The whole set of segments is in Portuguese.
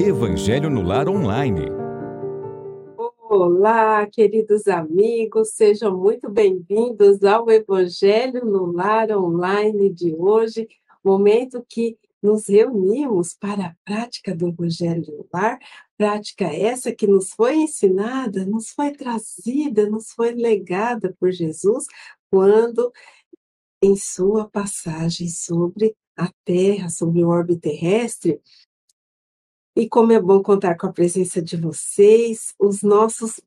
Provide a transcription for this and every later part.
Evangelho no Lar Online. Olá, queridos amigos, sejam muito bem-vindos ao Evangelho no Lar Online de hoje, momento que nos reunimos para a prática do Evangelho no Lar, prática essa que nos foi ensinada, nos foi trazida, nos foi legada por Jesus quando em sua passagem sobre a Terra, sobre o orbe terrestre, e como é bom contar com a presença de vocês, os nossos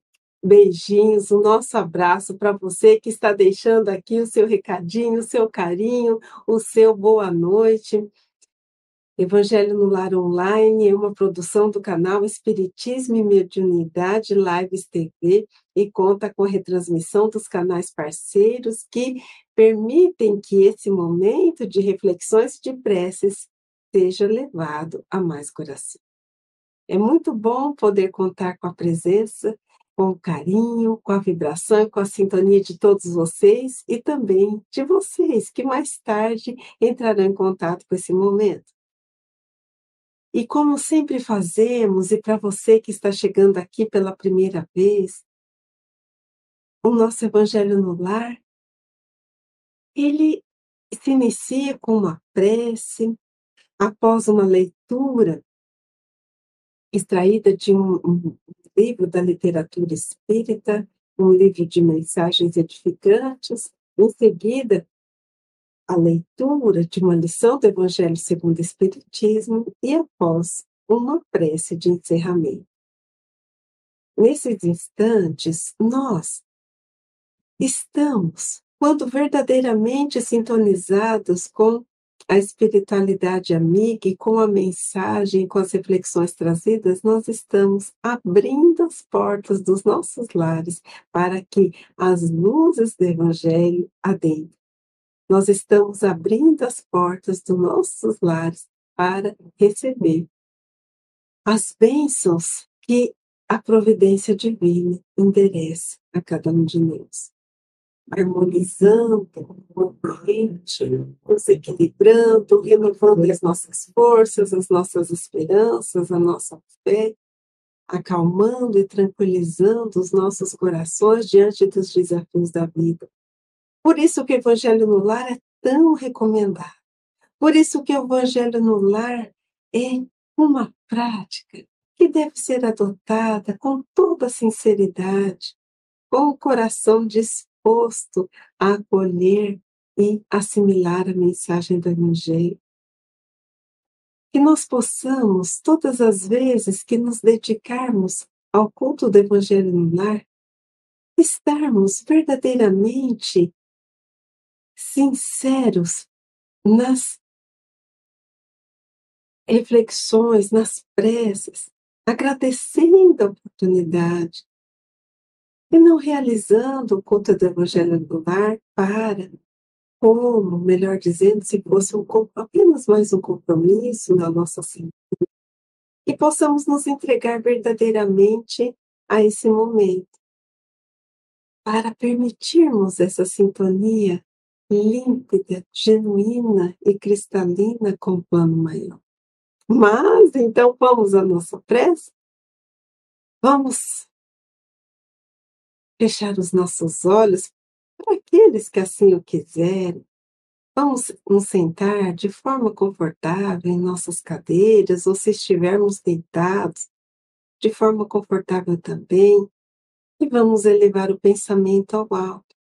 beijinhos, o nosso abraço para você que está deixando aqui o seu recadinho, o seu carinho, o seu boa noite. Evangelho no Lar Online é uma produção do canal Espiritismo e Mediunidade Lives TV e conta com a retransmissão dos canais parceiros que permitem que esse momento de reflexões de preces seja levado a mais coração. É muito bom poder contar com a presença, com o carinho, com a vibração com a sintonia de todos vocês e também de vocês que mais tarde entrarão em contato com esse momento. E como sempre fazemos, e para você que está chegando aqui pela primeira vez, o nosso Evangelho no Lar, ele se inicia com uma prece, após uma leitura extraída de um, um livro da literatura espírita, um livro de mensagens edificantes, em seguida, a leitura de uma lição do Evangelho segundo o Espiritismo e após uma prece de encerramento. Nesses instantes, nós estamos, quando verdadeiramente sintonizados com a espiritualidade amiga e com a mensagem, com as reflexões trazidas, nós estamos abrindo as portas dos nossos lares para que as luzes do Evangelho adentrem. Nós estamos abrindo as portas dos nossos lares para receber as bênçãos que a providência divina endereça a cada um de nós harmonizando o ambiente, nos equilibrando, renovando as nossas forças, as nossas esperanças, a nossa fé, acalmando e tranquilizando os nossos corações diante dos desafios da vida. Por isso que o Evangelho no Lar é tão recomendado. Por isso que o Evangelho no Lar é uma prática que deve ser adotada com toda sinceridade, com o coração disposto disposto a acolher e assimilar a mensagem do Evangelho. Que nós possamos, todas as vezes que nos dedicarmos ao culto do Evangelho no lar, estarmos verdadeiramente sinceros nas reflexões, nas preces, agradecendo a oportunidade, e não realizando o culto do Evangelho do Lar para, como, melhor dizendo, se fosse um, apenas mais um compromisso na nossa sintonia, e possamos nos entregar verdadeiramente a esse momento, para permitirmos essa sintonia límpida, genuína e cristalina com o plano maior. Mas, então, vamos à nossa prece? Vamos fechar os nossos olhos para aqueles que assim o quiserem. Vamos nos sentar de forma confortável em nossas cadeiras, ou se estivermos deitados, de forma confortável também. E vamos elevar o pensamento ao alto.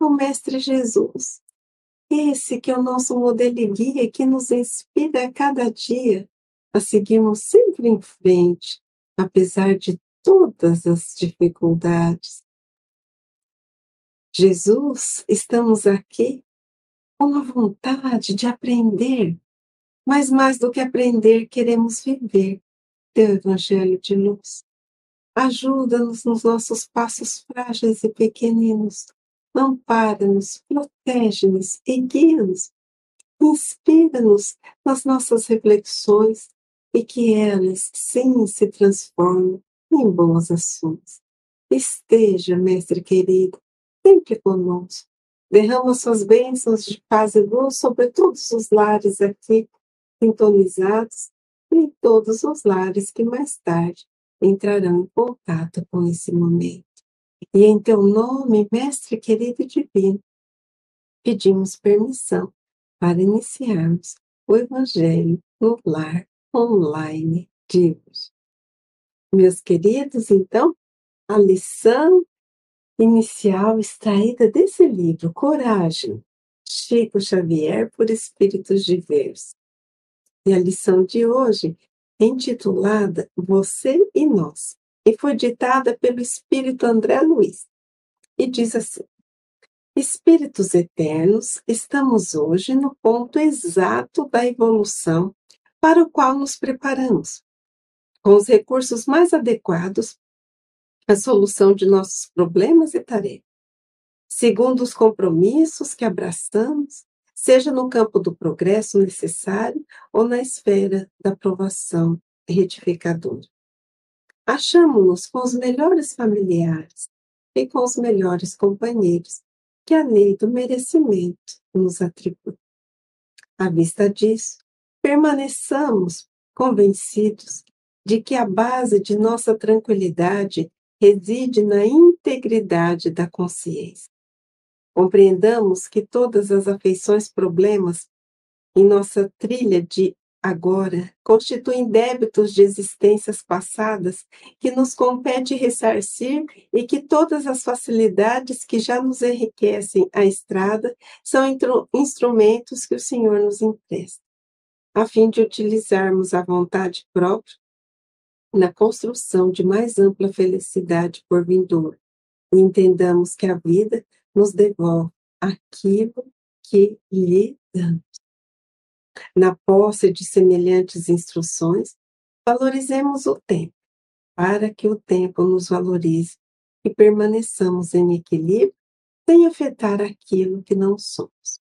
O Mestre Jesus, esse que é o nosso modelo e guia que nos inspira a cada dia a seguirmos sempre em frente, apesar de todas as dificuldades. Jesus, estamos aqui com a vontade de aprender, mas mais do que aprender, queremos viver teu Evangelho de luz. Ajuda-nos nos nossos passos frágeis e pequeninos. Ampara-nos, protege-nos e guia-nos. Inspira-nos nas nossas reflexões e que elas, sim, se transformem em boas ações. Esteja, Mestre querido, sempre conosco. Derrama suas bênçãos de paz e luz sobre todos os lares aqui sintonizados e em todos os lares que mais tarde entrarão em contato com esse momento. E em teu nome, Mestre querido e divino, pedimos permissão para iniciarmos o Evangelho no lar online de hoje. Meus queridos, então, a lição inicial extraída desse livro, Coragem, Chico Xavier por Espíritos Diversos. E a lição de hoje é intitulada Você e Nós, e foi ditada pelo Espírito André Luiz. E diz assim: Espíritos eternos, estamos hoje no ponto exato da evolução para o qual nos preparamos, com os recursos mais adequados à solução de nossos problemas e tarefas, segundo os compromissos que abraçamos, seja no campo do progresso necessário ou na esfera da aprovação retificadora. Achamos-nos com os melhores familiares e com os melhores companheiros que a lei do merecimento nos atribui. À vista disso, permaneçamos convencidos de que a base de nossa tranquilidade reside na integridade da consciência. Compreendamos que todas as afeições problemas em nossa trilha de agora constituem débitos de existências passadas que nos compete ressarcir e que todas as facilidades que já nos enriquecem a estrada são instrumentos que o Senhor nos empresta a fim de utilizarmos a vontade própria na construção de mais ampla felicidade por vindouro. E entendamos que a vida nos devolve aquilo que lhe damos. Na posse de semelhantes instruções, valorizemos o tempo, para que o tempo nos valorize e permaneçamos em equilíbrio sem afetar aquilo que não somos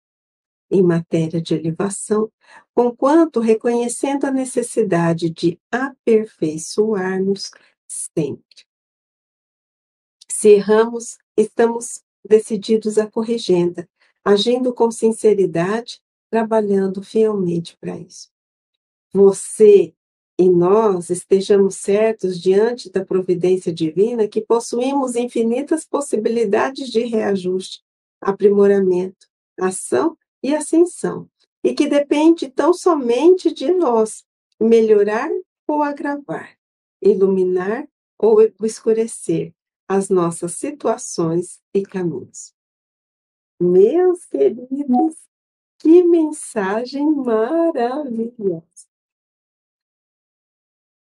em matéria de elevação, conquanto reconhecendo a necessidade de aperfeiçoar-nos sempre. Se erramos, estamos decididos à corrigenda, agindo com sinceridade, trabalhando fielmente para isso. Você e nós estejamos certos diante da providência divina que possuímos infinitas possibilidades de reajuste, aprimoramento, ação e ascensão, e que depende tão somente de nós melhorar ou agravar, iluminar ou escurecer as nossas situações e caminhos. Meus queridos, que mensagem maravilhosa!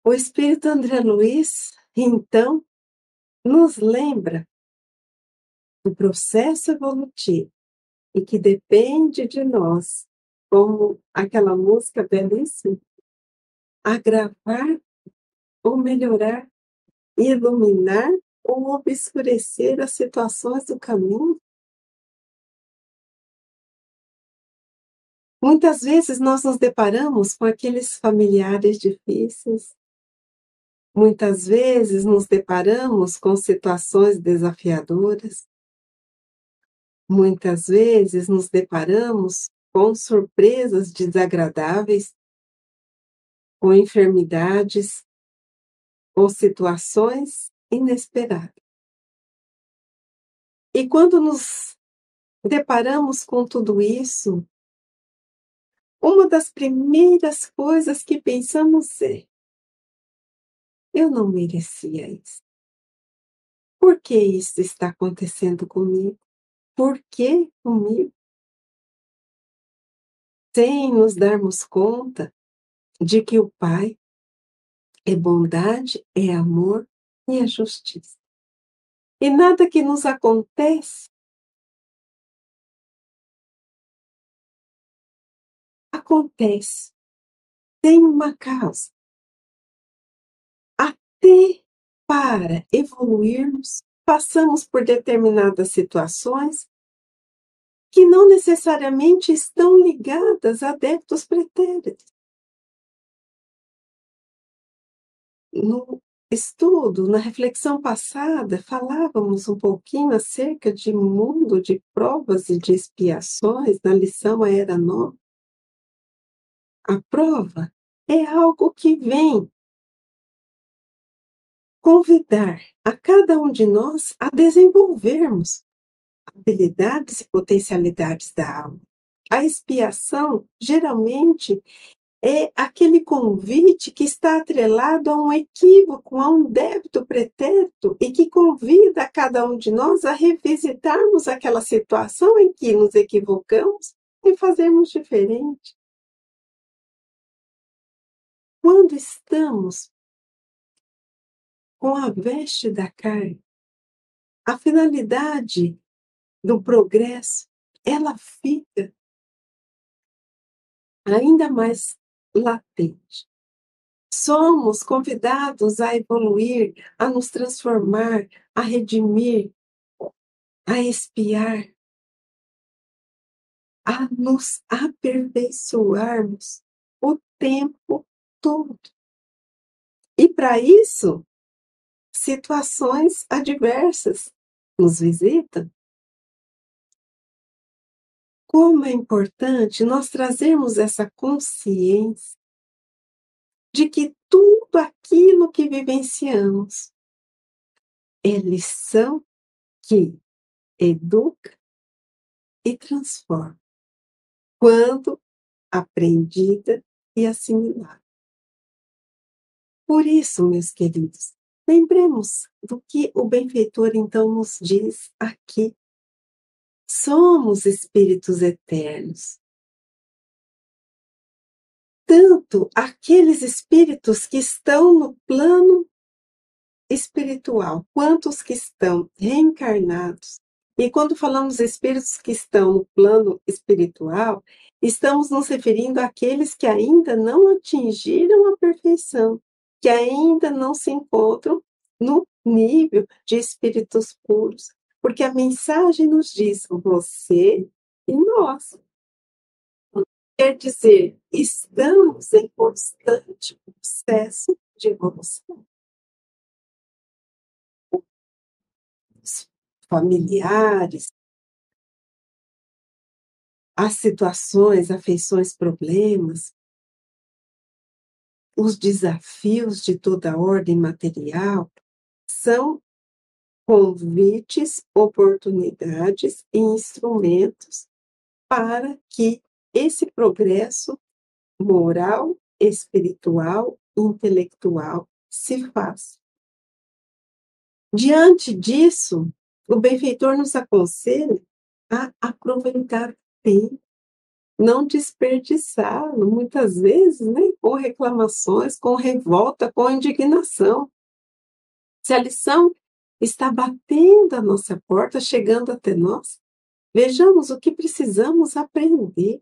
O Espírito André Luiz, então, nos lembra do processo evolutivo e que depende de nós, como aquela música belíssima, agravar ou melhorar, iluminar ou obscurecer as situações do caminho. Muitas vezes nós nos deparamos com aqueles familiares difíceis, muitas vezes nos deparamos com situações desafiadoras, Muitas vezes nos deparamos com surpresas desagradáveis, com enfermidades, ou situações inesperadas. E quando nos deparamos com tudo isso, uma das primeiras coisas que pensamos é: eu não merecia isso. Por que isso está acontecendo comigo? Por que comigo? Sem nos darmos conta de que o Pai é bondade, é amor e é justiça. E nada que nos acontece acontece tem uma causa. Até para evoluirmos, passamos por determinadas situações que não necessariamente estão ligadas a débitos pretéritos. No estudo, na reflexão passada, falávamos um pouquinho acerca de mundo de provas e de expiações na lição Era Nova. A prova é algo que vem convidar a cada um de nós a desenvolvermos habilidades e potencialidades da alma. A expiação, geralmente, é aquele convite que está atrelado a um equívoco, a um débito pretérito e que convida a cada um de nós a revisitarmos aquela situação em que nos equivocamos e fazermos diferente. Quando estamos com a veste da carne, a finalidade do progresso, ela fica ainda mais latente. Somos convidados a evoluir, a nos transformar, a redimir, a espiar, a nos aperfeiçoarmos o tempo todo. E para isso, situações adversas nos visitam. Como é importante nós trazermos essa consciência de que tudo aquilo que vivenciamos é lição que educa e transforma, quando aprendida e assimilada. Por isso, meus queridos, lembremos do que o benfeitor então nos diz aqui somos espíritos eternos. Tanto aqueles espíritos que estão no plano espiritual, quanto os que estão reencarnados. E quando falamos espíritos que estão no plano espiritual, estamos nos referindo àqueles que ainda não atingiram a perfeição, que ainda não se encontram no nível de espíritos puros, porque a mensagem nos diz você e nós. Quer dizer, estamos em constante processo de evolução. Os familiares, as situações, afeições, problemas, os desafios de toda ordem material são convites, oportunidades e instrumentos para que esse progresso moral, espiritual, intelectual se faça. Diante disso, o benfeitor nos aconselha a aproveitar bem, não desperdiçá-lo, muitas vezes, né, com reclamações, com revolta, com indignação. Se a lição está batendo a nossa porta, chegando até nós. Vejamos o que precisamos aprender.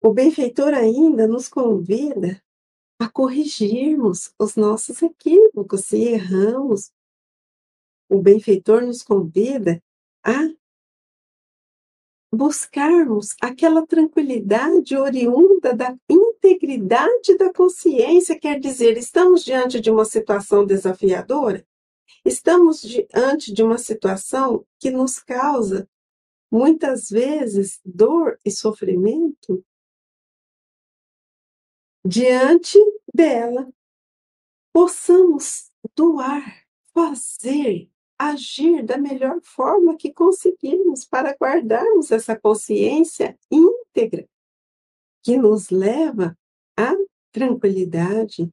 O benfeitor ainda nos convida a corrigirmos os nossos equívocos se erramos. O benfeitor nos convida a buscarmos aquela tranquilidade oriunda da integridade da consciência, quer dizer, estamos diante de uma situação desafiadora, estamos diante de uma situação que nos causa muitas vezes dor e sofrimento. Diante dela, possamos doar, fazer agir da melhor forma que conseguirmos para guardarmos essa consciência íntegra que nos leva à tranquilidade.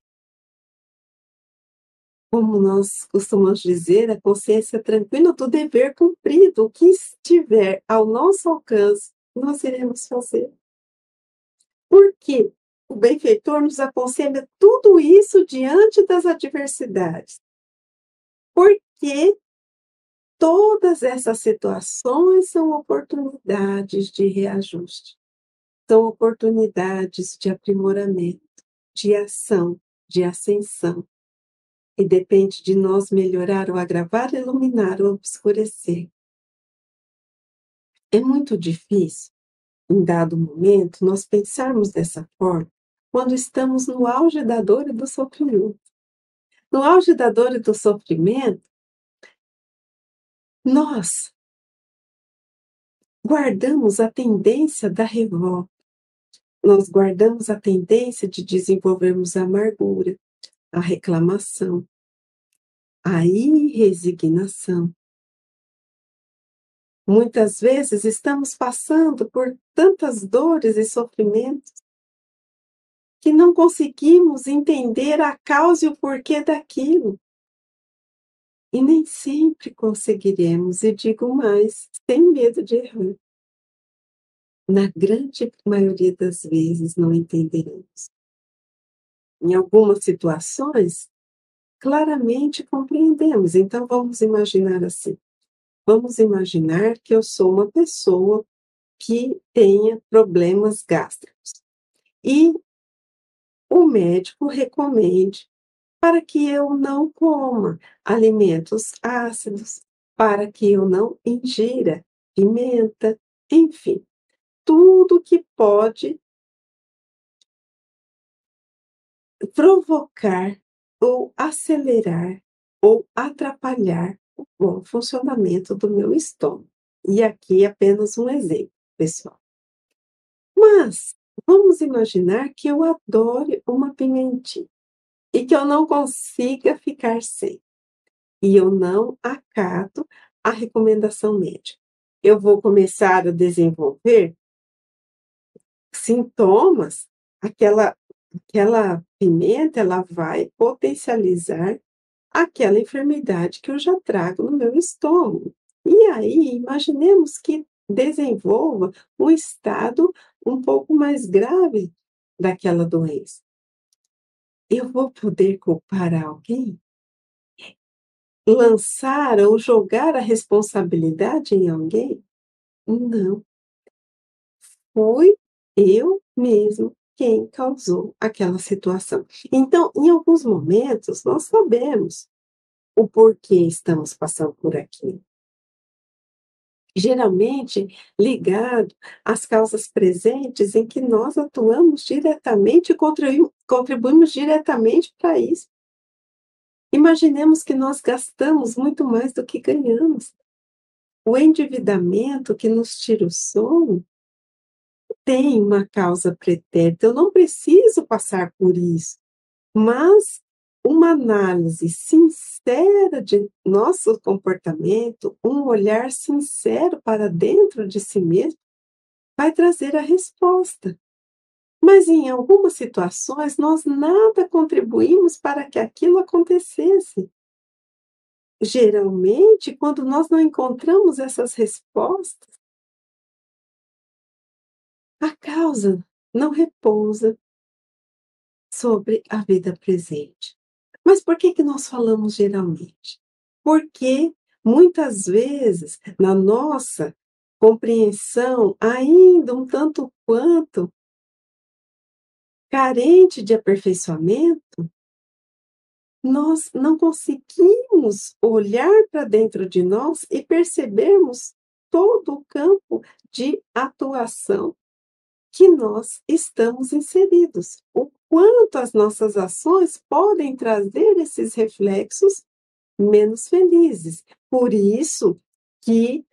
Como nós costumamos dizer, a consciência tranquila do dever cumprido, o que estiver ao nosso alcance, nós iremos fazer. Porque o benfeitor nos aconselha tudo isso diante das adversidades. Porque Todas essas situações são oportunidades de reajuste, são oportunidades de aprimoramento, de ação, de ascensão. E depende de nós melhorar ou agravar, iluminar ou obscurecer. É muito difícil, em dado momento, nós pensarmos dessa forma quando estamos no auge da dor e do sofrimento. No auge da dor e do sofrimento, nós guardamos a tendência da revolta. nós guardamos a tendência de desenvolvermos a amargura, a reclamação, a irresignação. Muitas vezes estamos passando por tantas dores e sofrimentos que não conseguimos entender a causa e o porquê daquilo. E nem sempre conseguiremos, e digo mais, sem medo de errar. Na grande maioria das vezes não entenderemos. Em algumas situações, claramente compreendemos. Então vamos imaginar assim. Vamos imaginar que eu sou uma pessoa que tenha problemas gástricos. E o médico recomende para que eu não coma alimentos ácidos, para que eu não ingira pimenta, enfim, tudo que pode provocar ou acelerar ou atrapalhar o bom funcionamento do meu estômago. E aqui é apenas um exemplo, pessoal. Mas vamos imaginar que eu adore uma pimentinha e que eu não consiga ficar sem. E eu não acato a recomendação médica. Eu vou começar a desenvolver sintomas, aquela aquela pimenta ela vai potencializar aquela enfermidade que eu já trago no meu estômago. E aí, imaginemos que desenvolva um estado um pouco mais grave daquela doença eu vou poder culpar alguém? Lançar ou jogar a responsabilidade em alguém? Não. Fui eu mesmo quem causou aquela situação. Então, em alguns momentos, nós sabemos o porquê estamos passando por aquilo geralmente ligado às causas presentes em que nós atuamos diretamente e contribuímos diretamente para isso. Imaginemos que nós gastamos muito mais do que ganhamos. O endividamento que nos tira o sono tem uma causa pretérita. Eu não preciso passar por isso, mas uma análise sincera de nosso comportamento, um olhar sincero para dentro de si mesmo, vai trazer a resposta. Mas em algumas situações nós nada contribuímos para que aquilo acontecesse. Geralmente, quando nós não encontramos essas respostas, a causa não repousa sobre a vida presente. Mas por que, que nós falamos geralmente? Porque muitas vezes, na nossa compreensão, ainda um tanto quanto carente de aperfeiçoamento, nós não conseguimos olhar para dentro de nós e percebermos todo o campo de atuação que nós estamos inseridos, o quanto as nossas ações podem trazer esses reflexos menos felizes. Por isso que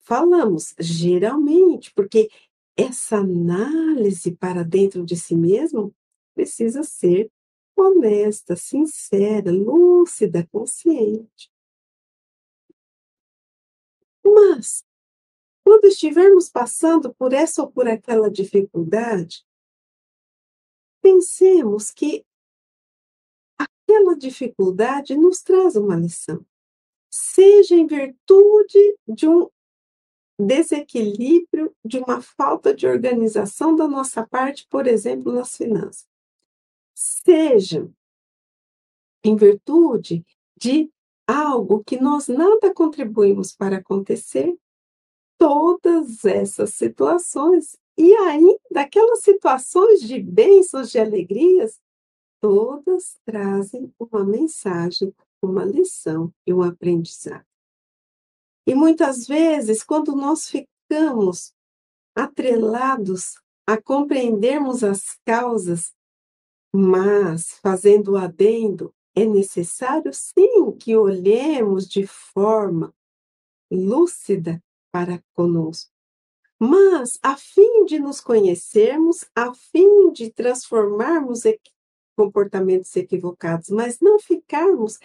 falamos geralmente, porque essa análise para dentro de si mesmo precisa ser honesta, sincera, lúcida, consciente. Mas quando estivermos passando por essa ou por aquela dificuldade, pensemos que aquela dificuldade nos traz uma lição, seja em virtude de um desequilíbrio, de uma falta de organização da nossa parte, por exemplo, nas finanças, seja em virtude de algo que nós nada contribuímos para acontecer, todas essas situações. E ainda aquelas situações de bênçãos, de alegrias, todas trazem uma mensagem, uma lição e um aprendizado. E muitas vezes, quando nós ficamos atrelados a compreendermos as causas, mas fazendo o adendo, é necessário sim que olhemos de forma lúcida para conosco. Mas, a fim de nos conhecermos, a fim de transformarmos comportamentos equivocados, mas não ficarmos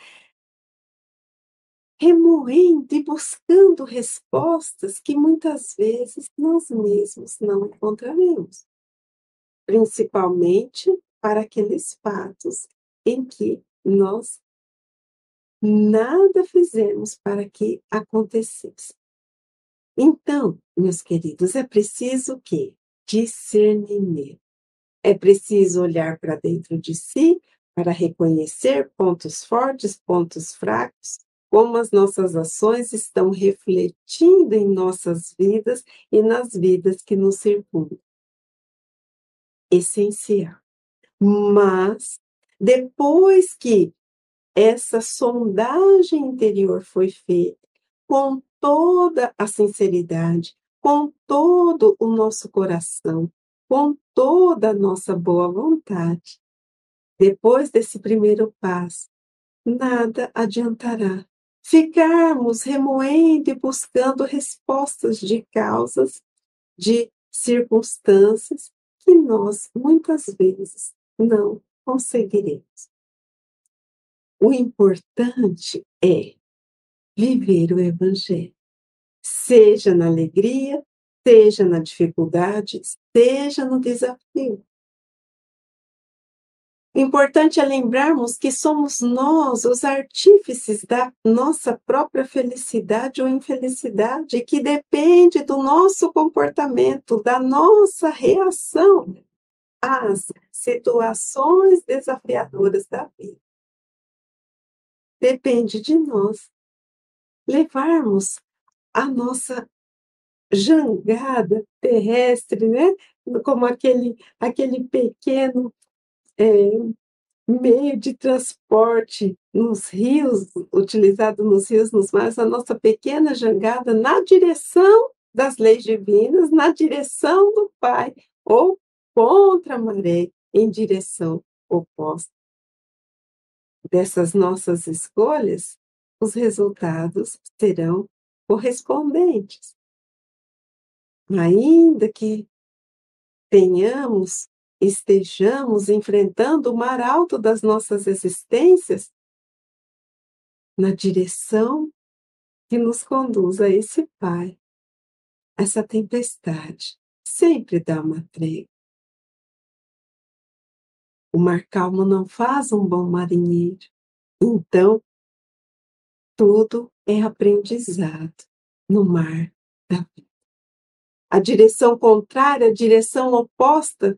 remoendo e buscando respostas que muitas vezes nós mesmos não encontraremos, principalmente para aqueles fatos em que nós nada fizemos para que acontecesse. Então, meus queridos, é preciso que discernimento. É preciso olhar para dentro de si para reconhecer pontos fortes, pontos fracos, como as nossas ações estão refletindo em nossas vidas e nas vidas que nos circundam. Essencial. Mas, depois que essa sondagem interior foi feita, com toda a sinceridade, com todo o nosso coração, com toda a nossa boa vontade. Depois desse primeiro passo, nada adiantará ficarmos remoendo e buscando respostas de causas, de circunstâncias que nós muitas vezes não conseguiremos. O importante é viver o Evangelho, seja na alegria, seja na dificuldade, seja no desafio. Importante é lembrarmos que somos nós os artífices da nossa própria felicidade ou infelicidade, que depende do nosso comportamento, da nossa reação às situações desafiadoras da vida. Depende de nós levarmos a nossa jangada terrestre, né? como aquele, aquele pequeno é, meio de transporte nos rios, utilizado nos rios, nos mares, a nossa pequena jangada na direção das leis divinas, na direção do Pai, ou contra a maré, em direção oposta. Dessas nossas escolhas, os resultados serão correspondentes. Ainda que tenhamos, estejamos enfrentando o mar alto das nossas existências, na direção que nos conduz a esse Pai, essa tempestade sempre dá uma trégua. O mar calmo não faz um bom marinheiro. Então, tudo é aprendizado no mar da vida. A direção contrária, a direção oposta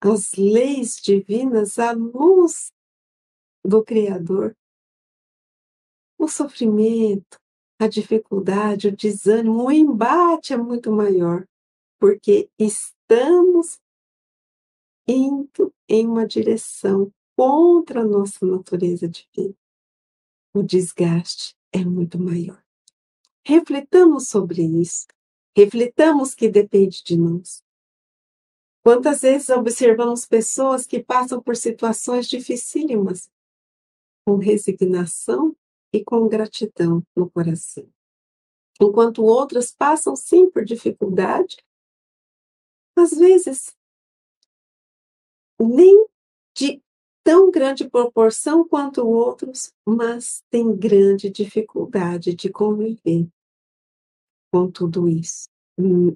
às leis divinas, à luz do Criador. O sofrimento, a dificuldade, o desânimo, o embate é muito maior, porque estamos indo em uma direção contra a nossa natureza divina o desgaste é muito maior. Refletamos sobre isso. Refletamos que depende de nós. Quantas vezes observamos pessoas que passam por situações dificílimas, com resignação e com gratidão no coração, enquanto outras passam sim por dificuldade, às vezes nem de tão grande proporção quanto outros, mas tem grande dificuldade de conviver com tudo isso. Hum,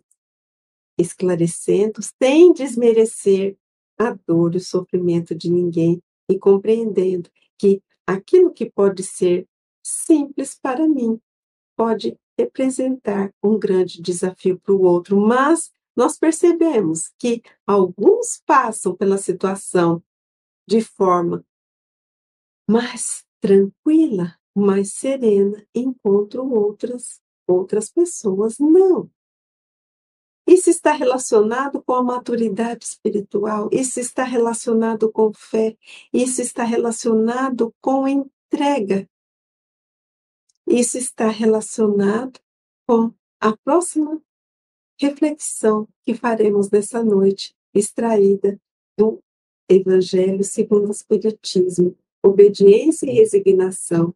esclarecendo, sem desmerecer a dor e o sofrimento de ninguém e compreendendo que aquilo que pode ser simples para mim pode representar um grande desafio para o outro, mas nós percebemos que alguns passam pela situação de forma mais tranquila, mais serena, enquanto outras outras pessoas não. Isso está relacionado com a maturidade espiritual, isso está relacionado com fé, isso está relacionado com entrega. Isso está relacionado com a próxima reflexão que faremos nessa noite, extraída do Evangelho segundo o Espiritismo, obediência e resignação.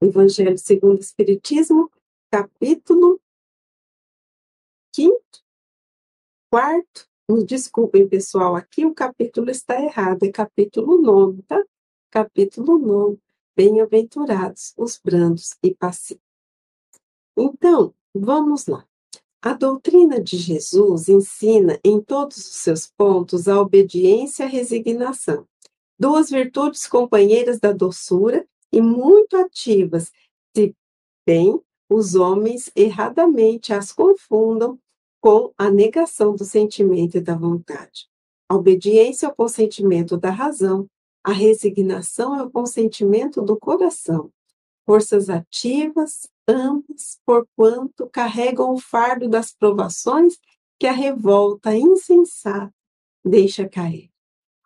Evangelho segundo o Espiritismo, capítulo quinto, quarto, me desculpem, pessoal, aqui o capítulo está errado, é capítulo 9, tá? Capítulo 9. Bem-aventurados os brandos e pacíficos. Então, vamos lá. A doutrina de Jesus ensina em todos os seus pontos a obediência e a resignação, duas virtudes companheiras da doçura e muito ativas, se bem os homens erradamente as confundam com a negação do sentimento e da vontade. A obediência é o consentimento da razão, a resignação é o consentimento do coração. Forças ativas, ambas, porquanto carregam o fardo das provações que a revolta insensata deixa cair.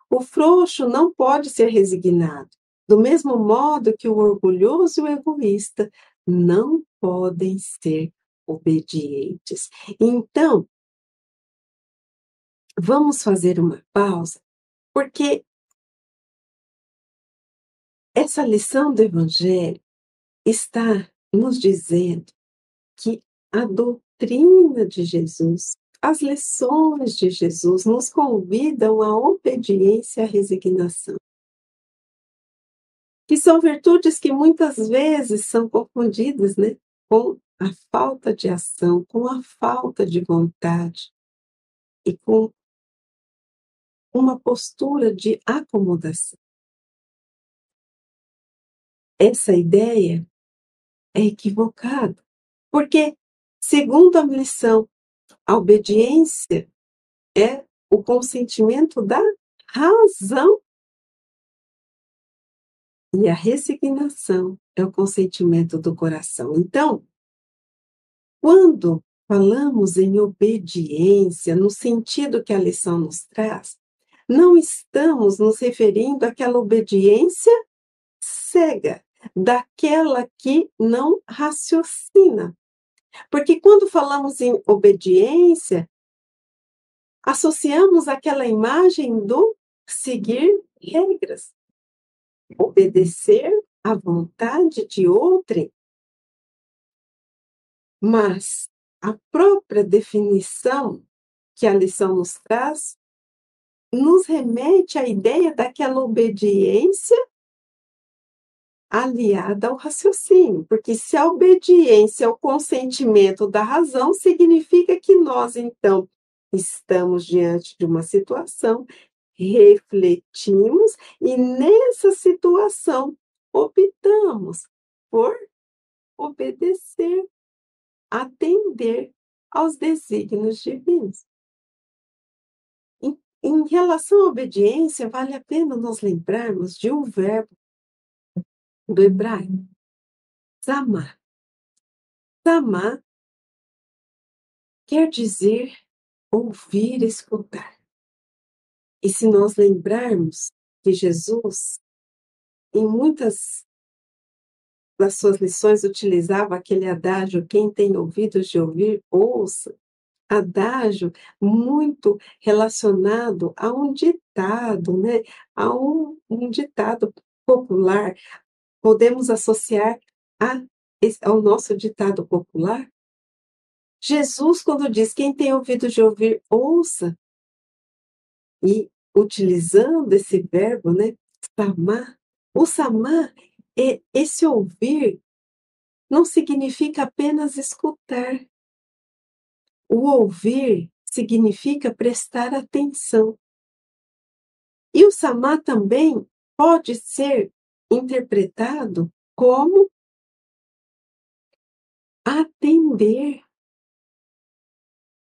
O frouxo não pode ser resignado, do mesmo modo que o orgulhoso e o egoísta não podem ser obedientes. Então, vamos fazer uma pausa, porque essa lição do Evangelho está nos dizendo que a doutrina de Jesus, as lições de Jesus nos convidam à obediência e à resignação. Que são virtudes que muitas vezes são confundidas né, com a falta de ação, com a falta de vontade e com uma postura de acomodação. Essa ideia é equivocado. Porque, segundo a lição, a obediência é o consentimento da razão. E a resignação é o consentimento do coração. Então, quando falamos em obediência, no sentido que a lição nos traz, não estamos nos referindo àquela obediência cega, daquela que não raciocina. Porque quando falamos em obediência, associamos aquela imagem do seguir regras, obedecer à vontade de outrem. Mas a própria definição que a lição nos traz nos remete à ideia daquela obediência aliada ao raciocínio, porque se a obediência ao consentimento da razão significa que nós, então, estamos diante de uma situação, refletimos e nessa situação optamos por obedecer, atender aos desígnios divinos. Em, relação à obediência, vale a pena nós lembrarmos de um verbo do hebraico. Zamar. Zamar quer dizer ouvir, escutar. E se nós lembrarmos que Jesus, em muitas das suas lições, utilizava aquele adágio: quem tem ouvidos de ouvir, ouça. Adágio muito relacionado a um ditado, né? a um, um ditado popular, podemos associar a, ao nosso ditado popular? Jesus, quando diz quem tem ouvido de ouvir, ouça, e utilizando esse verbo, né, samar, o samar, é, esse ouvir, não significa apenas escutar. O ouvir significa prestar atenção. E o samar também pode ser interpretado como atender,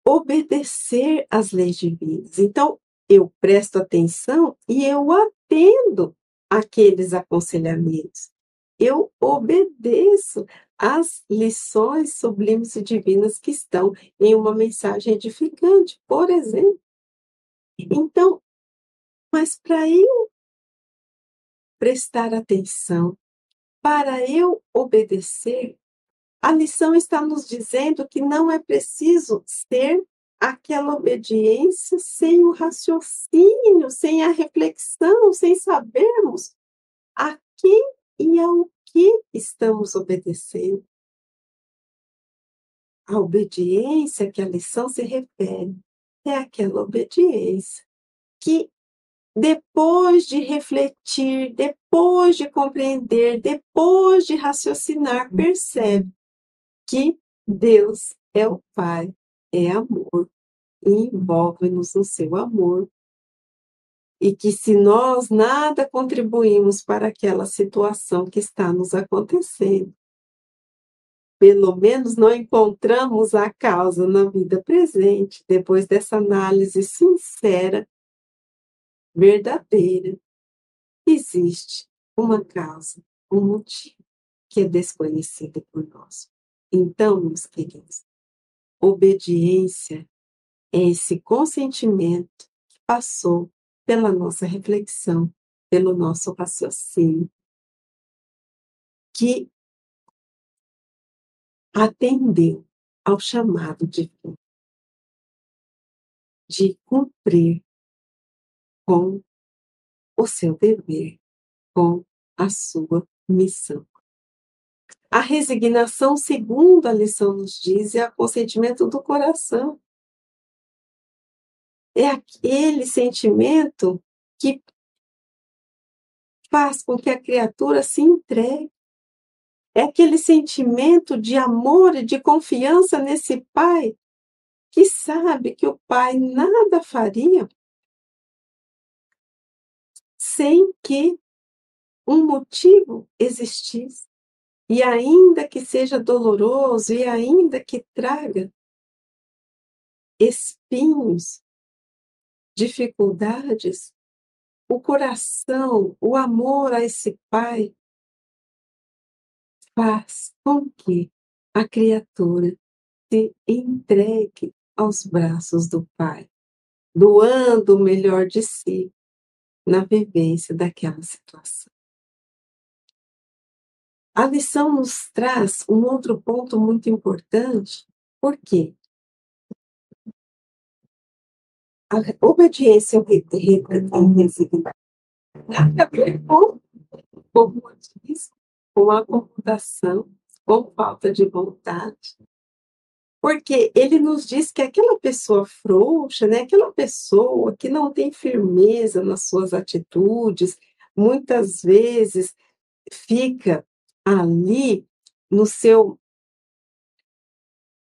obedecer às leis divinas. Então, eu presto atenção e eu atendo aqueles aconselhamentos. Eu obedeço às lições sublimes e divinas que estão em uma mensagem edificante, por exemplo. Então, mas para eu prestar atenção, para eu obedecer, a lição está nos dizendo que não é preciso ser aquela obediência sem o raciocínio, sem a reflexão, sem sabermos a quem e ao que estamos obedecendo. a obediência que a lição se refere é aquela obediência que, depois de refletir, depois de compreender, depois de raciocinar, percebe que Deus é o Pai, é amor, e envolve-nos no seu amor. E que se nós nada contribuímos para aquela situação que está nos acontecendo, pelo menos não encontramos a causa na vida presente, depois dessa análise sincera, verdadeira, existe uma causa, um motivo que é desconhecido por nós. Então, meus queridos, obediência é esse consentimento que passou pela nossa reflexão, pelo nosso raciocínio, que atendeu ao chamado divino de cumprir com o seu dever, com a sua missão. A resignação, segundo a lição nos diz, é o consentimento do coração. É aquele sentimento que faz com que a criatura se entregue. É aquele sentimento de amor e de confiança nesse pai que sabe que o pai nada faria sem que um motivo existisse. E ainda que seja doloroso, e ainda que traga espinhos, dificuldades, o coração, o amor a esse Pai faz com que a criatura se entregue aos braços do Pai, doando o melhor de si na vivência daquela situação. A lição nos traz um outro ponto muito importante, por quê? A obediência ao resignação nada a ver com comodismo, com acomodação, com falta de vontade. Porque ele nos diz que aquela pessoa frouxa, né, aquela pessoa que não tem firmeza nas suas atitudes, muitas vezes fica ali no seu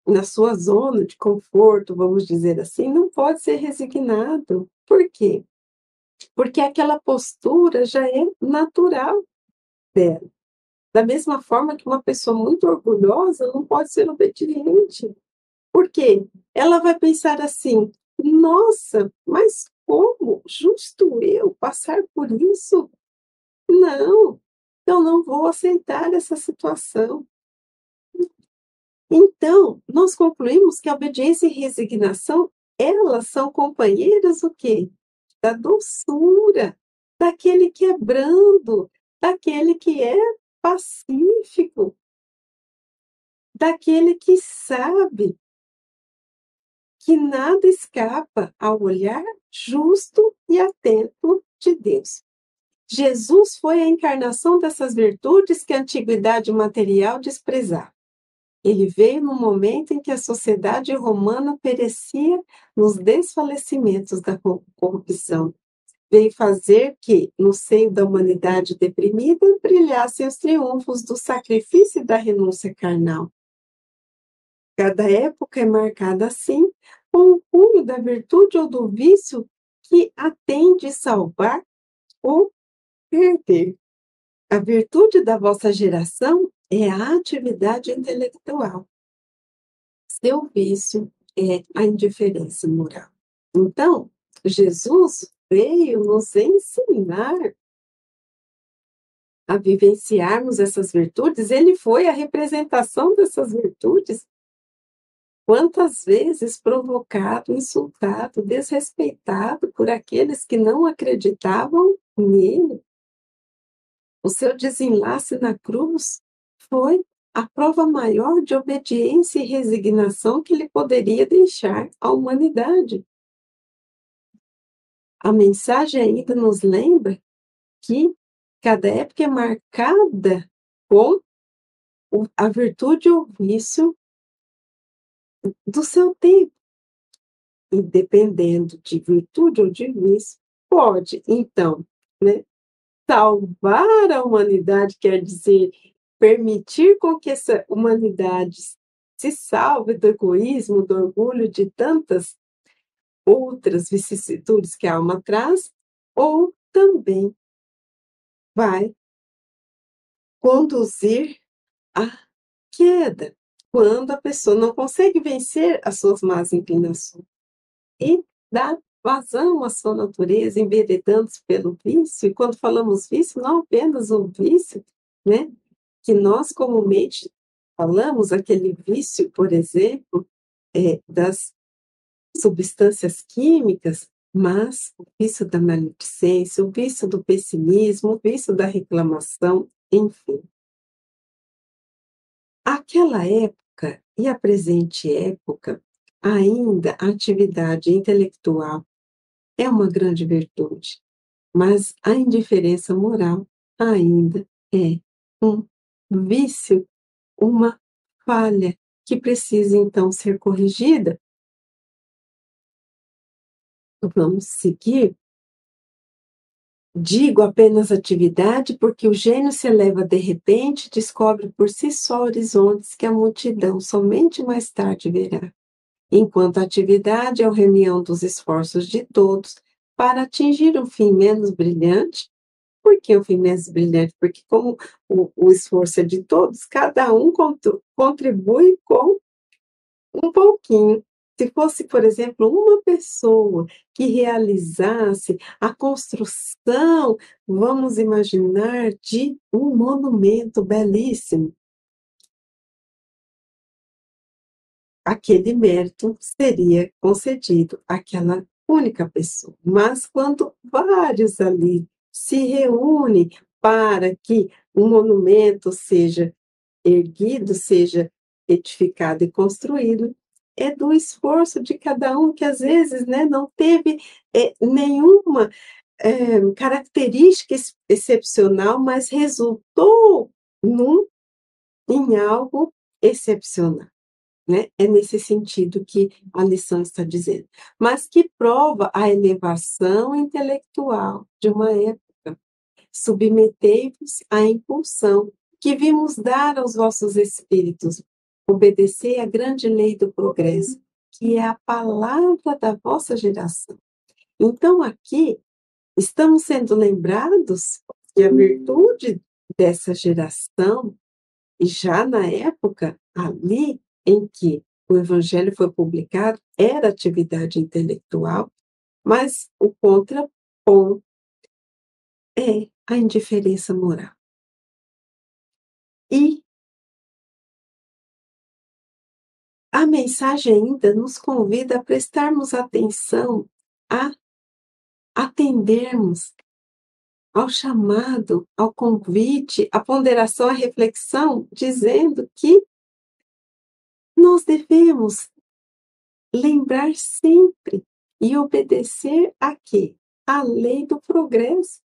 na sua zona de conforto, vamos dizer assim, não pode ser resignado. Por quê? Porque aquela postura já é natural dela. Da mesma forma que uma pessoa muito orgulhosa não pode ser obediente. Por quê? Ela vai pensar assim: nossa, mas como? Justo eu passar por isso? Não, eu não vou aceitar essa situação. Então, nós concluímos que a obediência e resignação, elas são companheiras o quê? Da doçura, daquele que é brando, daquele que é pacífico, daquele que sabe que nada escapa ao olhar justo e atento de Deus. Jesus foi a encarnação dessas virtudes que a antiguidade material desprezava. Ele veio no momento em que a sociedade romana perecia nos desfalecimentos da corrupção. Veio fazer que, no seio da humanidade deprimida, brilhassem os triunfos do sacrifício e da renúncia carnal. Cada época é marcada assim, com o cunho da virtude ou do vício que atende a salvar ou perder. A virtude da vossa geração é a atividade intelectual. Seu vício é a indiferença moral. Então, Jesus veio nos ensinar a vivenciarmos essas virtudes, ele foi a representação dessas virtudes. Quantas vezes provocado, insultado, desrespeitado por aqueles que não acreditavam nele, o seu desenlace na cruz foi a prova maior de obediência e resignação que ele poderia deixar à humanidade. A mensagem ainda nos lembra que cada época é marcada com a virtude ou vício do seu tempo. E dependendo de virtude ou de vício, pode, então, né, salvar a humanidade, quer dizer, permitir com que essa humanidade se salve do egoísmo, do orgulho, de tantas outras vicissitudes que a alma traz, ou também vai conduzir à queda, quando a pessoa não consegue vencer as suas más inclinações e dá vazão à sua natureza, enveredando-se pelo vício. E quando falamos vício, não apenas o vício, né, que nós comumente falamos, aquele vício, por exemplo, é, das substâncias químicas, mas o vício da maledicência, o vício do pessimismo, o vício da reclamação, enfim. Aquela época e a presente época, ainda a atividade intelectual é uma grande virtude, mas a indiferença moral ainda é um vício, uma falha que precisa então ser corrigida Vamos seguir. Digo apenas atividade porque o gênio se eleva de repente e descobre por si só horizontes que a multidão somente mais tarde verá. Enquanto a atividade é a reunião dos esforços de todos para atingir um fim menos brilhante. Por que o fim menos brilhante? Porque como o, o esforço é de todos, cada um contribui com um pouquinho. Se fosse, por exemplo, uma pessoa que realizasse a construção, vamos imaginar, de um monumento belíssimo, aquele mérito seria concedido àquela única pessoa. Mas quando vários ali se reúnem para que um monumento seja erguido, seja edificado e construído, é do esforço de cada um, que às vezes né, não teve é, nenhuma é, característica ex excepcional, mas resultou num, em algo excepcional. Né? É nesse sentido que a lição está dizendo. Mas que prova a elevação intelectual de uma época. Submetei-vos à impulsão que vimos dar aos vossos espíritos, obedecer à grande lei do progresso, que é a palavra da vossa geração. Então, aqui, estamos sendo lembrados que a virtude dessa geração, e já na época ali em que o evangelho foi publicado, era atividade intelectual, mas o contraponto é a indiferença moral. E A mensagem ainda nos convida a prestarmos atenção, a atendermos ao chamado, ao convite, à ponderação, à reflexão, dizendo que nós devemos lembrar sempre e obedecer a quê? A lei do progresso.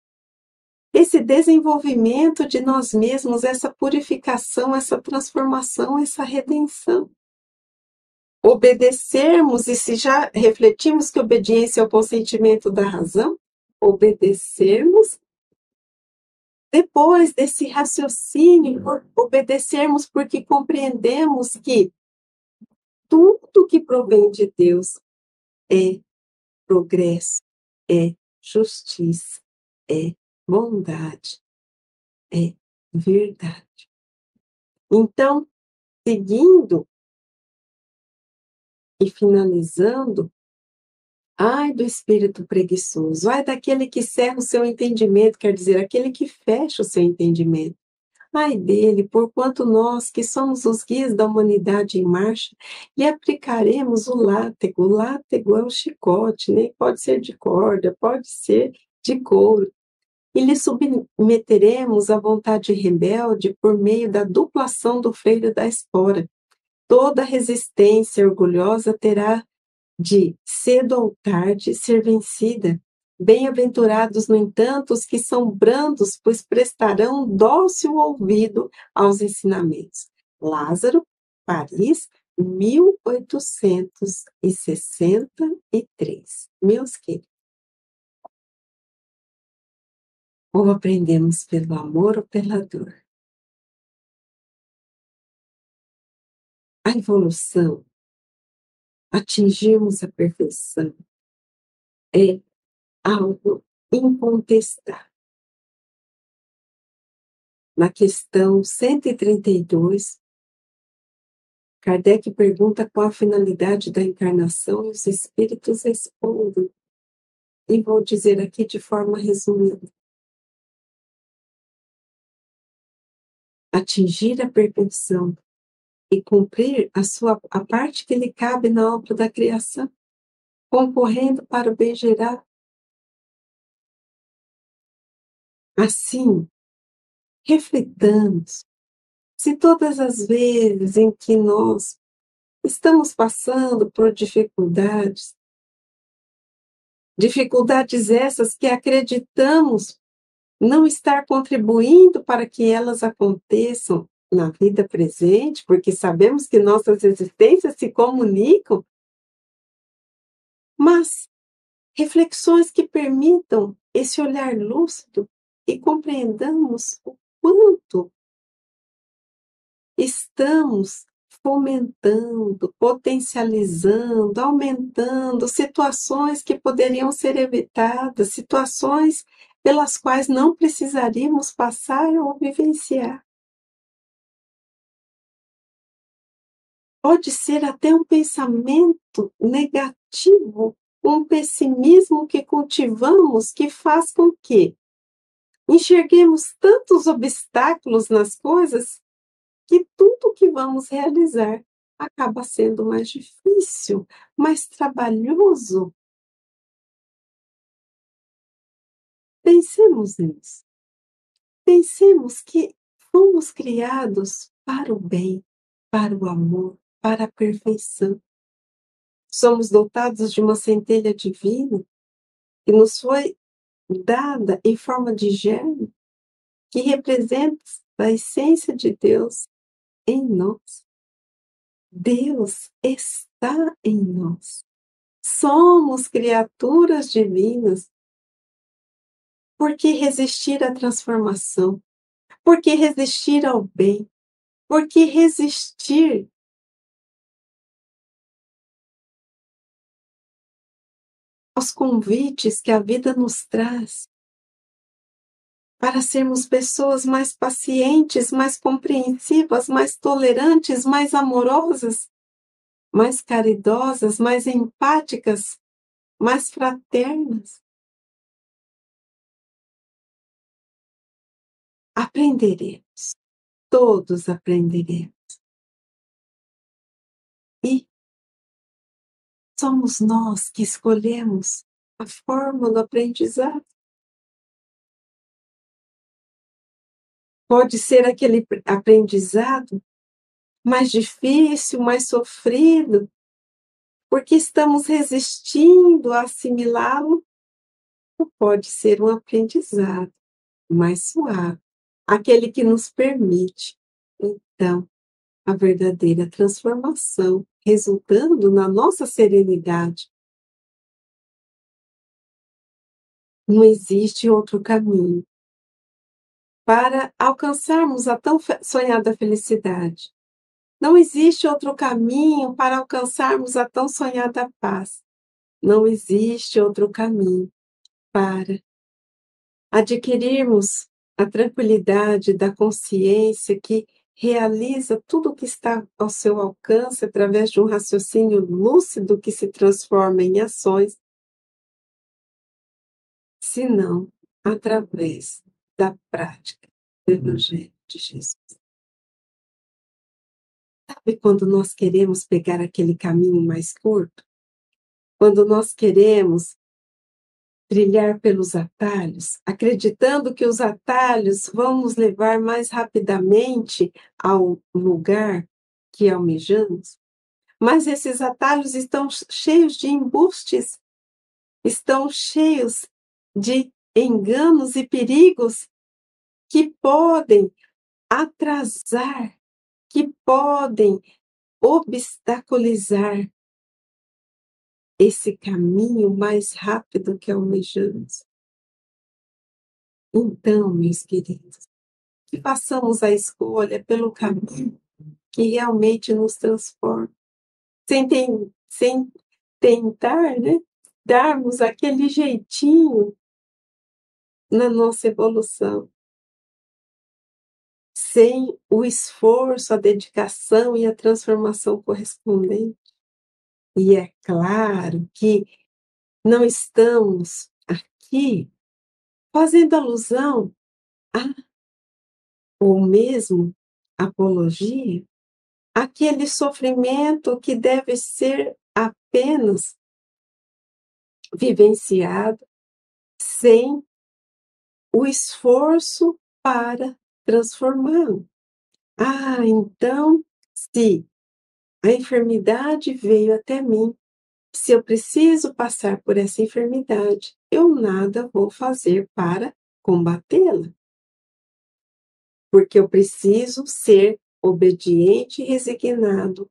Esse desenvolvimento de nós mesmos, essa purificação, essa transformação, essa redenção obedecermos, e se já refletimos que obediência é o consentimento da razão, obedecermos, depois desse raciocínio, obedecermos porque compreendemos que tudo que provém de Deus é progresso, é justiça, é bondade, é verdade. Então, seguindo e finalizando, ai do espírito preguiçoso, ai daquele que cerra o seu entendimento, quer dizer, aquele que fecha o seu entendimento. Ai dele, porquanto nós, que somos os guias da humanidade em marcha, lhe aplicaremos o látego. O látego é o chicote, né? pode ser de corda, pode ser de couro. E lhe submeteremos à vontade rebelde por meio da duplação do freio da espora, Toda resistência orgulhosa terá de, cedo ou tarde, ser vencida. Bem-aventurados, no entanto, os que são brandos, pois prestarão dócil ouvido aos ensinamentos. Lázaro, Paris, 1863. Meus queridos, ou aprendemos pelo amor ou pela dor. A evolução, atingirmos a perfeição, é algo incontestável. Na questão 132, Kardec pergunta qual a finalidade da encarnação e os espíritos respondem. E vou dizer aqui de forma resumida. Atingir a perfeição e cumprir a sua a parte que lhe cabe na obra da criação, concorrendo para o bem geral. Assim, reflitamos se todas as vezes em que nós estamos passando por dificuldades, dificuldades essas que acreditamos não estar contribuindo para que elas aconteçam na vida presente, porque sabemos que nossas existências se comunicam, mas reflexões que permitam esse olhar lúcido e compreendamos o quanto estamos fomentando, potencializando, aumentando situações que poderiam ser evitadas, situações pelas quais não precisaríamos passar ou vivenciar. Pode ser até um pensamento negativo, um pessimismo que cultivamos que faz com que enxerguemos tantos obstáculos nas coisas que tudo que vamos realizar acaba sendo mais difícil, mais trabalhoso. Pensemos nisso. Pensemos que fomos criados para o bem, para o amor, para a perfeição. Somos dotados de uma centelha divina que nos foi dada em forma de germe, que representa a essência de Deus em nós. Deus está em nós. Somos criaturas divinas. Por que resistir à transformação? Por que resistir ao bem? Por que resistir aos convites que a vida nos traz para sermos pessoas mais pacientes, mais compreensivas, mais tolerantes, mais amorosas, mais caridosas, mais empáticas, mais fraternas. Aprenderemos, todos aprenderemos. E somos nós que escolhemos a do aprendizado. Pode ser aquele aprendizado mais difícil, mais sofrido, porque estamos resistindo a assimilá-lo, ou pode ser um aprendizado mais suave, aquele que nos permite, então, a verdadeira transformação, resultando na nossa serenidade. Não existe outro caminho para alcançarmos a tão sonhada felicidade. Não existe outro caminho para alcançarmos a tão sonhada paz. Não existe outro caminho para adquirirmos a tranquilidade da consciência que realiza tudo o que está ao seu alcance através de um raciocínio lúcido que se transforma em ações, senão através da prática do Evangelho de Jesus. Sabe quando nós queremos pegar aquele caminho mais curto? Quando nós queremos trilhar pelos atalhos, acreditando que os atalhos vão nos levar mais rapidamente ao lugar que almejamos, mas esses atalhos estão cheios de embustes, estão cheios de enganos e perigos que podem atrasar, que podem obstaculizar esse caminho mais rápido que almejamos. Então, meus queridos, que façamos a escolha pelo caminho que realmente nos transforma, sem, tem, sem tentar né, darmos aquele jeitinho na nossa evolução, sem o esforço, a dedicação e a transformação correspondente. E é claro que não estamos aqui fazendo alusão a, ou mesmo apologia, aquele sofrimento que deve ser apenas vivenciado sem o esforço para transformá-lo. Ah, então, se a enfermidade veio até mim. Se eu preciso passar por essa enfermidade, eu nada vou fazer para combatê-la. Porque eu preciso ser obediente e resignado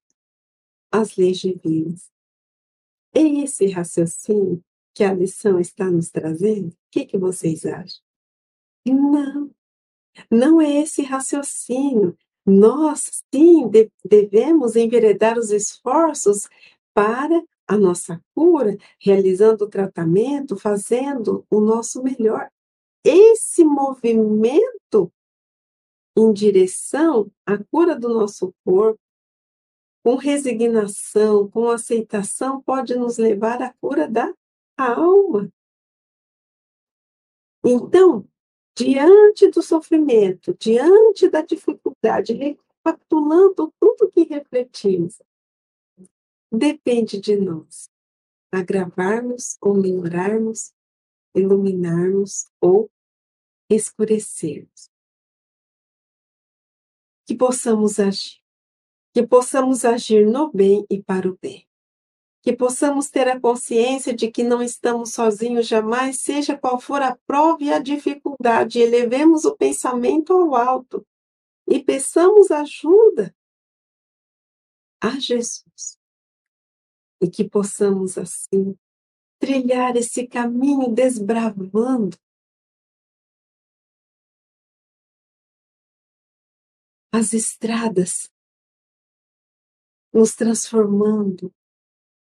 às leis divinas. É esse raciocínio que a lição está nos trazendo? O que, que vocês acham? Não, não é esse raciocínio. Nós, sim, de, devemos enveredar os esforços para a nossa cura, realizando o tratamento, fazendo o nosso melhor. Esse movimento em direção à cura do nosso corpo, com resignação, com aceitação, pode nos levar à cura da alma. Então, diante do sofrimento, diante da dificuldade, recapitulando tudo que refletimos, depende de nós agravarmos ou melhorarmos, iluminarmos ou escurecermos. Que possamos agir, que possamos agir no bem e para o bem que possamos ter a consciência de que não estamos sozinhos jamais, seja qual for a prova e a dificuldade, elevemos o pensamento ao alto e peçamos ajuda a Jesus. E que possamos, assim, trilhar esse caminho desbravando as estradas, nos transformando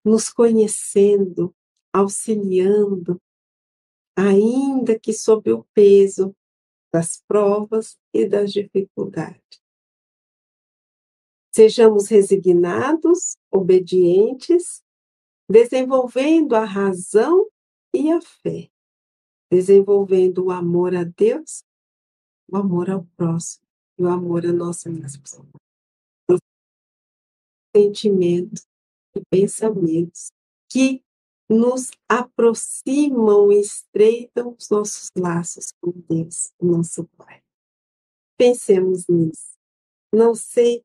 nos conhecendo, auxiliando, ainda que sob o peso das provas e das dificuldades. Sejamos resignados, obedientes, desenvolvendo a razão e a fé, desenvolvendo o amor a Deus, o amor ao próximo e o amor a nós mesmos. Sentimento e pensamentos que nos aproximam e estreitam os nossos laços com Deus, nosso Pai. Pensemos nisso. Não sei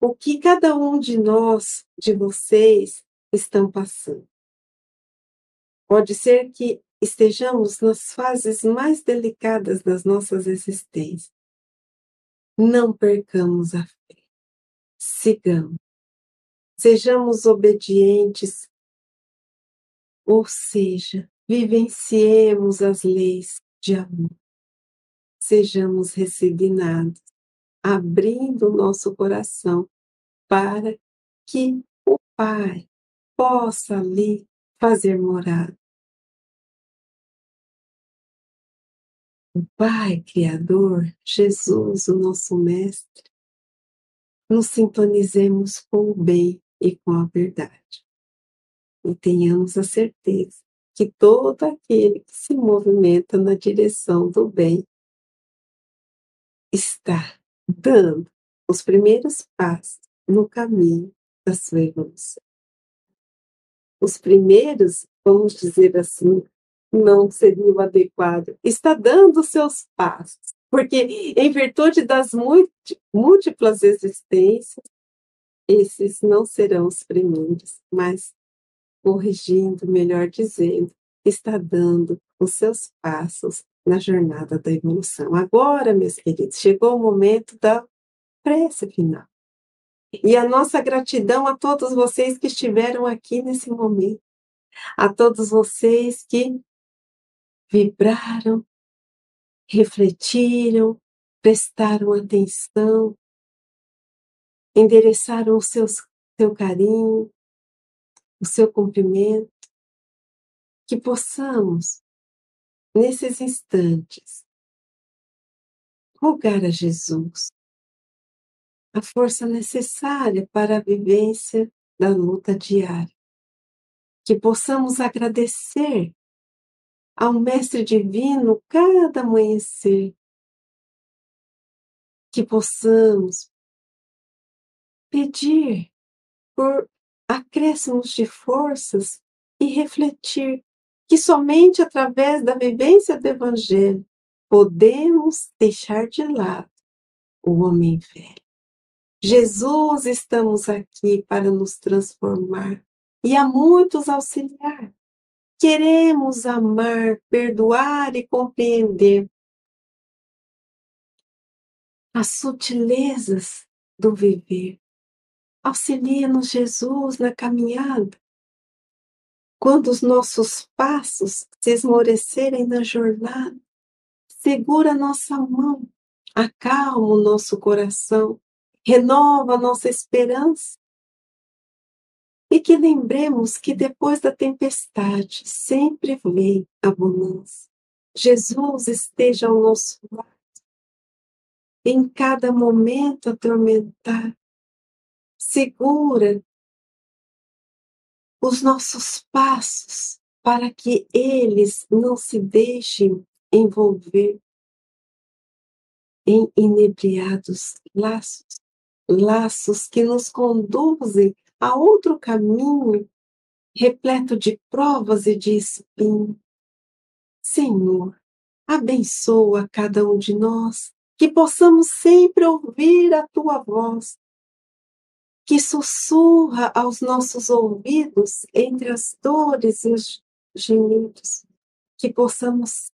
o que cada um de nós, de vocês, estão passando. Pode ser que estejamos nas fases mais delicadas das nossas existências. Não percamos a fé. Sigamos sejamos obedientes, ou seja, vivenciemos as leis de amor, sejamos resignados, abrindo o nosso coração para que o Pai possa ali fazer morada. O Pai Criador, Jesus, o nosso Mestre, nos sintonizemos com o bem e com a verdade. E tenhamos a certeza que todo aquele que se movimenta na direção do bem está dando os primeiros passos no caminho da sua evolução. Os primeiros, vamos dizer assim, não seria o adequado, está dando seus passos, porque em virtude das múltiplas existências, esses não serão os primeiros, mas corrigindo, melhor dizendo, está dando os seus passos na jornada da evolução. Agora, meus queridos, chegou o momento da prece final. E a nossa gratidão a todos vocês que estiveram aqui nesse momento, a todos vocês que vibraram, refletiram, prestaram atenção, endereçaram o seu, seu carinho, o seu cumprimento, que possamos, nesses instantes, rogar a Jesus a força necessária para a vivência da luta diária. Que possamos agradecer ao Mestre Divino cada amanhecer. Que possamos pedir por acréscimos de forças e refletir que somente através da vivência do Evangelho podemos deixar de lado o homem velho. Jesus, estamos aqui para nos transformar e a muitos auxiliar. Queremos amar, perdoar e compreender as sutilezas do viver. Auxilia-nos, Jesus, na caminhada. Quando os nossos passos se esmorecerem na jornada, segura nossa mão, acalma o nosso coração, renova nossa esperança. E que lembremos que depois da tempestade sempre vem a bonança. Jesus esteja ao nosso lado, em cada momento atormentar, segura os nossos passos para que eles não se deixem envolver em inebriados laços, laços que nos conduzem a outro caminho repleto de provas e de espinho. Senhor, abençoa cada um de nós, que possamos sempre ouvir a tua voz que sussurra aos nossos ouvidos entre as dores e os gemidos, que possamos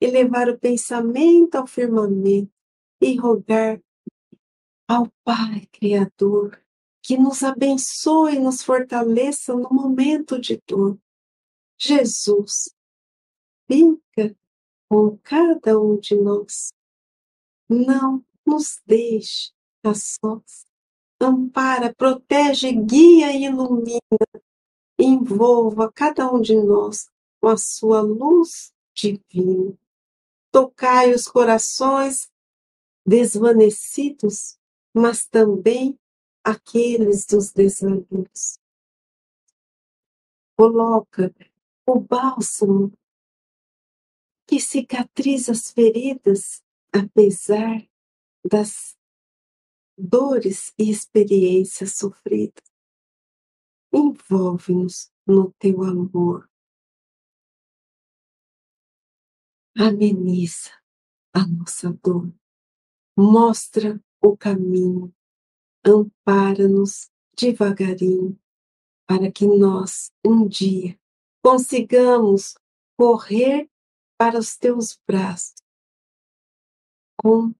elevar o pensamento ao firmamento e rogar ao Pai Criador que nos abençoe e nos fortaleça no momento de dor. Jesus, fica com cada um de nós. Não nos deixe a sós ampara, protege, guia e ilumina. Envolva cada um de nós com a sua luz divina. Tocai os corações desvanecidos, mas também aqueles dos desvaneos. Coloca o bálsamo que cicatriza as feridas, apesar das dores e experiências sofridas. Envolve-nos no teu amor. Ameniza a nossa dor. Mostra o caminho. Ampara-nos devagarinho para que nós, um dia, consigamos correr para os teus braços com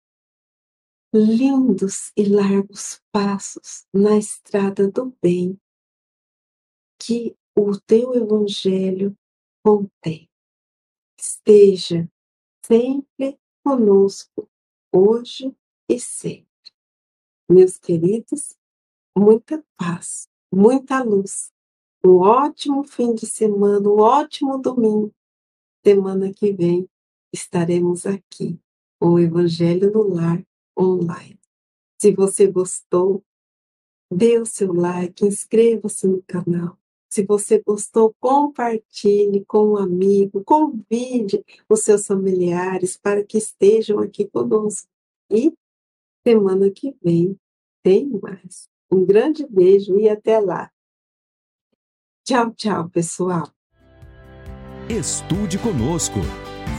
lindos e largos passos na estrada do bem que o teu Evangelho contém. Esteja sempre conosco, hoje e sempre. Meus queridos, muita paz, muita luz, um ótimo fim de semana, um ótimo domingo. Semana que vem estaremos aqui com o Evangelho no Lar online. Se você gostou, dê o seu like, inscreva-se no canal. Se você gostou, compartilhe com um amigo, convide os seus familiares para que estejam aqui conosco. E semana que vem tem mais. Um grande beijo e até lá. Tchau, tchau, pessoal. Estude conosco.